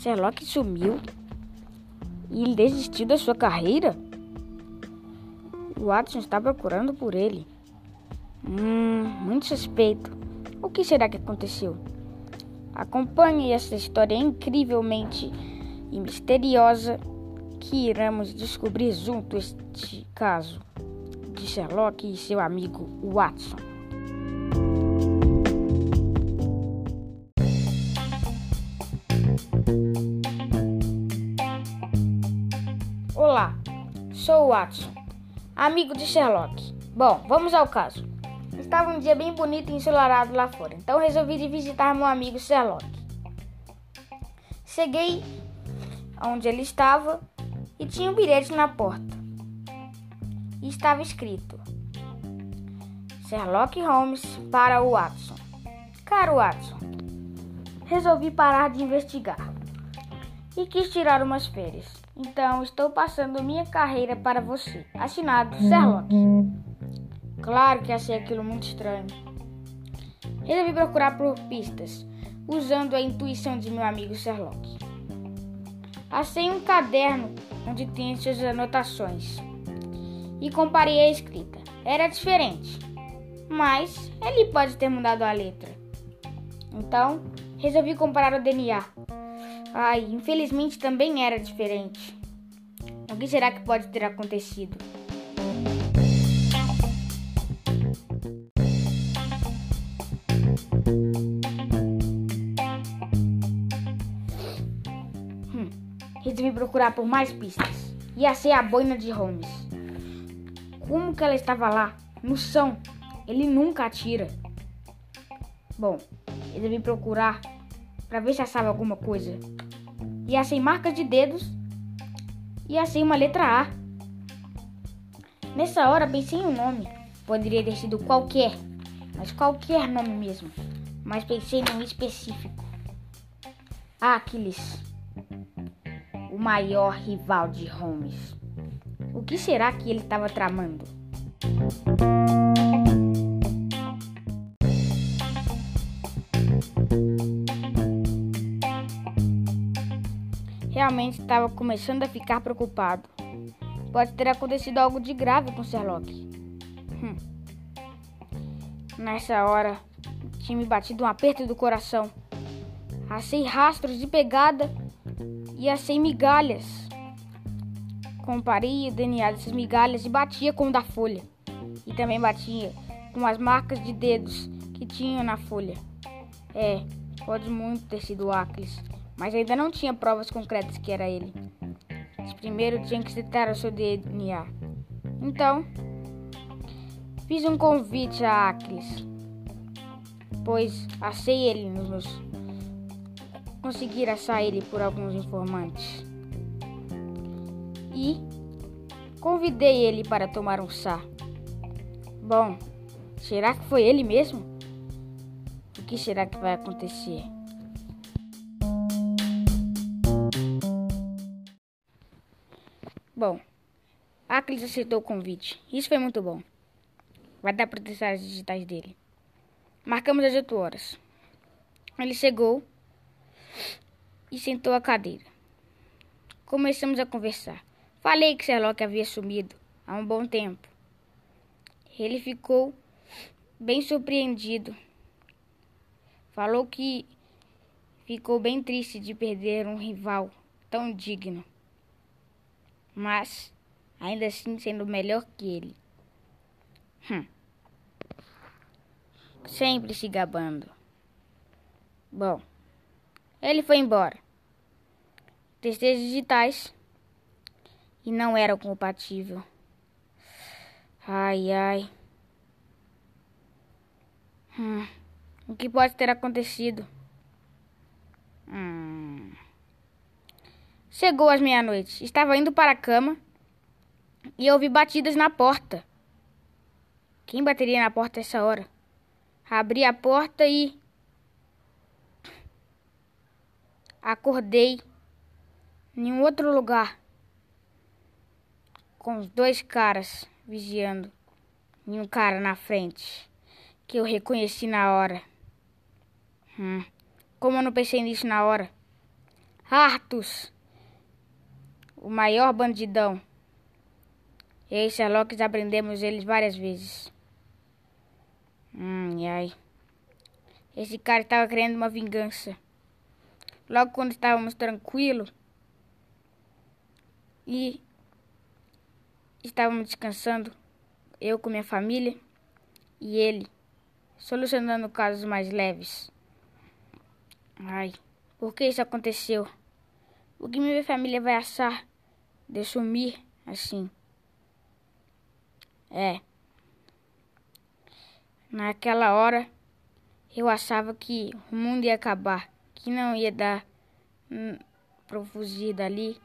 Sherlock sumiu e ele desistiu da sua carreira? Watson está procurando por ele. Hum, muito suspeito. O que será que aconteceu? Acompanhe essa história incrivelmente e misteriosa que iremos descobrir junto este caso de Sherlock e seu amigo Watson. Sou o Watson, amigo de Sherlock. Bom, vamos ao caso. Estava um dia bem bonito e ensolarado lá fora, então resolvi visitar meu amigo Sherlock. Cheguei onde ele estava e tinha um bilhete na porta. E estava escrito: Sherlock Holmes para o Watson. Caro Watson, resolvi parar de investigar e quis tirar umas férias. Então estou passando minha carreira para você. Assinado Sherlock. Claro que achei aquilo muito estranho. Resolvi procurar por pistas, usando a intuição de meu amigo Sherlock. Achei um caderno onde tinha suas anotações e comparei a escrita. Era diferente, mas ele pode ter mudado a letra. Então, resolvi comparar o DNA. Ai, infelizmente também era diferente. O que será que pode ter acontecido? Hum, resolvi procurar por mais pistas. Ia ser a boina de Holmes. Como que ela estava lá? No chão. Ele nunca atira. Bom, resolvi procurar para ver se achava alguma coisa. E achei marcas de dedos e achei uma letra A. Nessa hora pensei em um nome. Poderia ter sido qualquer, mas qualquer nome mesmo. Mas pensei num específico. Aquiles, o maior rival de Holmes. O que será que ele estava tramando? Realmente estava começando a ficar preocupado. Pode ter acontecido algo de grave com Sherlock. Hum. Nessa hora, tinha me batido um aperto do coração. Achei rastros de pegada e achei migalhas. Comparei o DNA dessas migalhas e batia com o da folha. E também batia com as marcas de dedos que tinham na folha. É, pode muito ter sido o Aquiles mas ainda não tinha provas concretas que era ele. Primeiro tinha que citar o seu DNA. Então, fiz um convite a Acres, pois achei ele nos meus. conseguir achar ele por alguns informantes. E convidei ele para tomar um chá. Bom, será que foi ele mesmo? O que será que vai acontecer? Aclis aceitou o convite. Isso foi muito bom. Vai dar para testar as digitais dele. Marcamos as 8 horas. Ele chegou e sentou à cadeira. Começamos a conversar. Falei que Sherlock havia sumido há um bom tempo. Ele ficou bem surpreendido. Falou que ficou bem triste de perder um rival tão digno mas ainda assim sendo melhor que ele. Hum. Sempre se gabando. Bom, ele foi embora. Testei digitais e não eram compatíveis. Ai, ai. Hum. O que pode ter acontecido? Hum. Chegou às meia-noite. Estava indo para a cama e ouvi batidas na porta. Quem bateria na porta essa hora? Abri a porta e. Acordei em um outro lugar. Com os dois caras vigiando. E um cara na frente. Que eu reconheci na hora. Hum, como eu não pensei nisso na hora? Artus, o maior bandidão. E aí, Sherlock, aprendemos eles várias vezes. Hum, ai. Esse cara estava querendo uma vingança. Logo quando estávamos tranquilos e estávamos descansando, eu com minha família e ele, solucionando casos mais leves. Ai, por que isso aconteceu? O que minha família vai achar de sumir assim? É. Naquela hora, eu achava que o mundo ia acabar, que não ia dar hum, para fugir dali,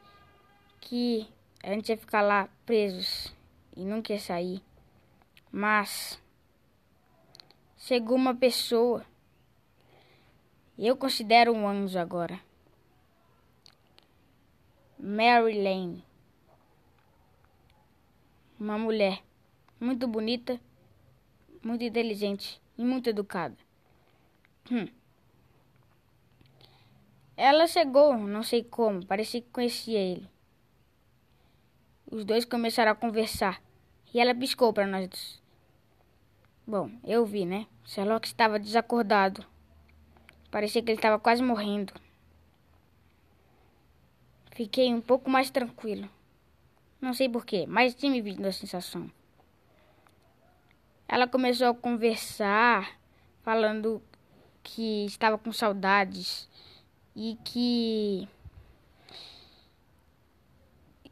que a gente ia ficar lá presos e nunca ia sair. Mas chegou uma pessoa. Eu considero um anjo agora. Mary Lane. Uma mulher muito bonita, muito inteligente e muito educada. Hum. Ela chegou, não sei como, parecia que conhecia ele. Os dois começaram a conversar e ela piscou para nós. Bom, eu vi, né? Sherlock estava desacordado. Parecia que ele estava quase morrendo. Fiquei um pouco mais tranquilo. Não sei porquê, mas tinha me vindo a sensação. Ela começou a conversar, falando que estava com saudades e que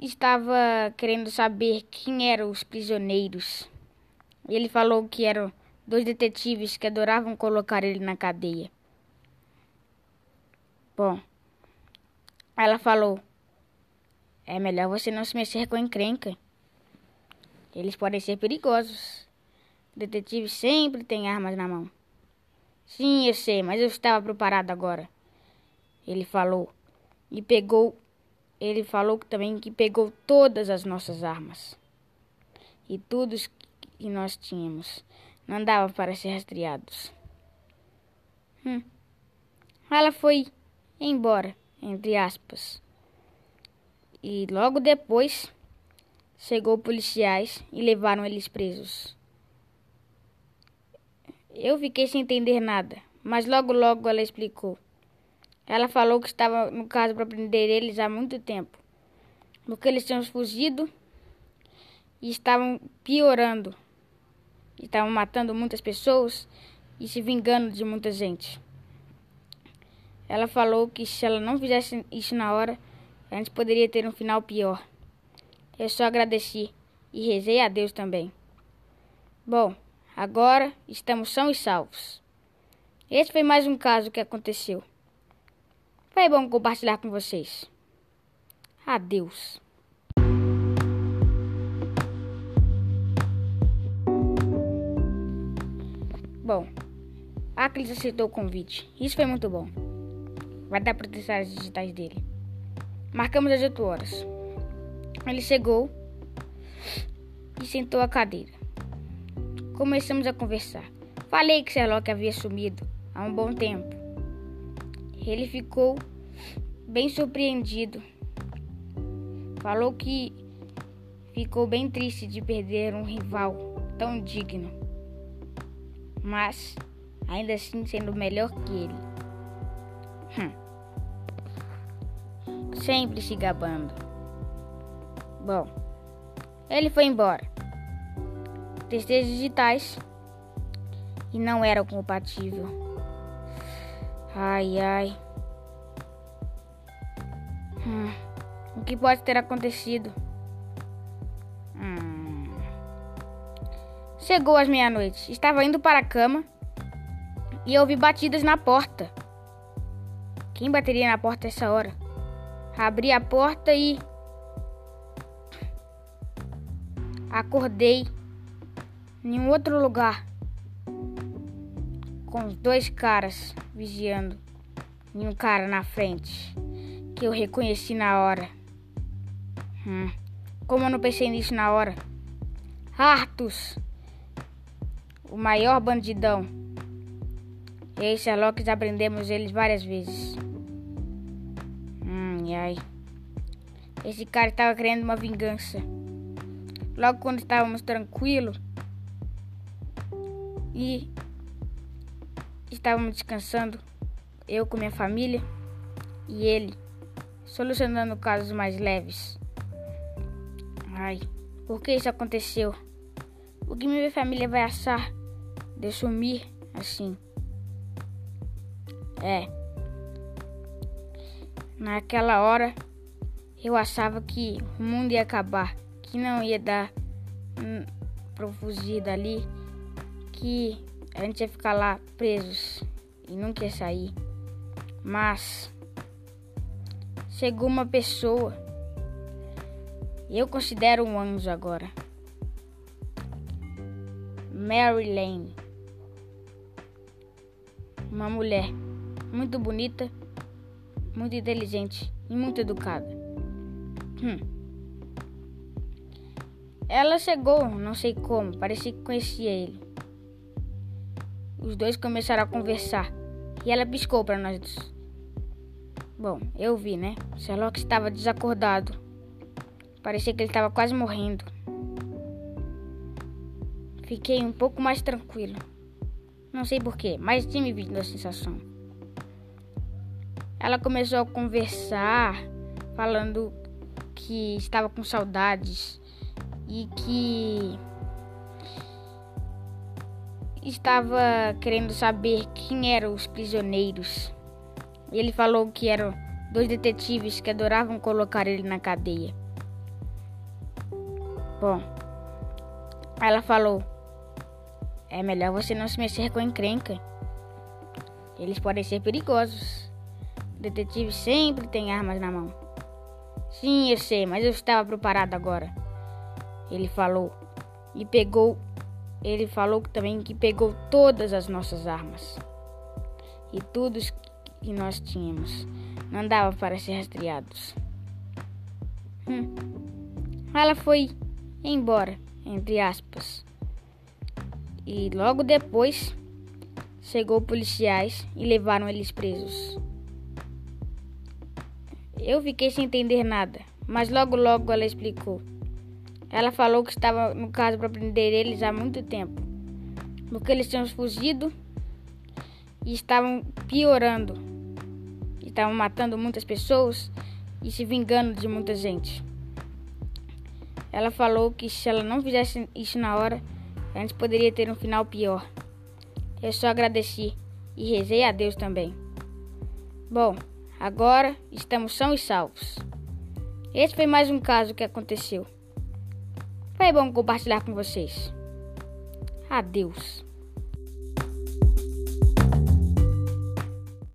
estava querendo saber quem eram os prisioneiros. Ele falou que eram dois detetives que adoravam colocar ele na cadeia. Bom, ela falou: É melhor você não se mexer com encrenca. Eles podem ser perigosos. Detetive sempre tem armas na mão. Sim, eu sei, mas eu estava preparado agora. Ele falou. E pegou. Ele falou também que pegou todas as nossas armas. E tudo que nós tínhamos. Não dava para ser rastreados. Hum. Ela foi embora, entre aspas. E logo depois chegou policiais e levaram eles presos. Eu fiquei sem entender nada, mas logo logo ela explicou. Ela falou que estava no caso para prender eles há muito tempo, porque eles tinham fugido e estavam piorando. Estavam matando muitas pessoas e se vingando de muita gente. Ela falou que se ela não fizesse isso na hora, a gente poderia ter um final pior. Eu só agradeci e rezei a Deus também. Bom, agora estamos são e salvos. Esse foi mais um caso que aconteceu. Foi bom compartilhar com vocês. Adeus. Bom, Aclis aceitou o convite. Isso foi muito bom vai dar para testar as digitais dele. Marcamos às 8 horas. Ele chegou e sentou à cadeira. Começamos a conversar. Falei que Sherlock havia sumido há um bom tempo. Ele ficou bem surpreendido. Falou que ficou bem triste de perder um rival tão digno, mas ainda assim sendo melhor que ele. Hum sempre se gabando. Bom, ele foi embora. Testei digitais e não eram compatíveis. Ai, ai. Hum, o que pode ter acontecido? Hum. Chegou às meia-noite. Estava indo para a cama e ouvi batidas na porta. Quem bateria na porta essa hora? Abri a porta e acordei em um outro lugar com os dois caras vigiando e um cara na frente que eu reconheci na hora. Hum, como eu não pensei nisso na hora? Artus, o maior bandidão. E aí, Sherlock, aprendemos eles várias vezes. Hum. Ai, ai. Esse cara estava querendo uma vingança. Logo quando estávamos tranquilos e estávamos descansando, eu com minha família e ele solucionando casos mais leves. Ai, por que isso aconteceu? O que minha família vai achar de sumir assim? É. Naquela hora eu achava que o mundo ia acabar, que não ia dar um, pra fugir dali, que a gente ia ficar lá presos e nunca ia sair. Mas chegou uma pessoa. Eu considero um anjo agora. Mary Lane. Uma mulher muito bonita, muito inteligente e muito educada. Hum. Ela chegou, não sei como, parecia que conhecia ele. Os dois começaram a conversar e ela piscou para nós. Bom, eu vi, né? Sherlock estava desacordado. Parecia que ele estava quase morrendo. Fiquei um pouco mais tranquilo. Não sei porquê, mas tinha me vindo a sensação. Ela começou a conversar, falando que estava com saudades e que estava querendo saber quem eram os prisioneiros. Ele falou que eram dois detetives que adoravam colocar ele na cadeia. Bom, ela falou: É melhor você não se mexer com encrenca. Eles podem ser perigosos. Detetives sempre têm armas na mão. Sim, eu sei, mas eu estava preparado agora. Ele falou e pegou. Ele falou também que pegou todas as nossas armas e tudo que nós tínhamos. Não dava para ser rastreados. Hum. Ela foi embora, entre aspas. E logo depois chegou policiais e levaram eles presos. Eu fiquei sem entender nada, mas logo logo ela explicou. Ela falou que estava no caso para prender eles há muito tempo, porque eles tinham fugido e estavam piorando, estavam matando muitas pessoas e se vingando de muita gente. Ela falou que se ela não fizesse isso na hora, a gente poderia ter um final pior. Eu só agradeci e rezei a Deus também. Bom, Agora estamos são e salvos. Esse foi mais um caso que aconteceu. Foi bom compartilhar com vocês. Adeus.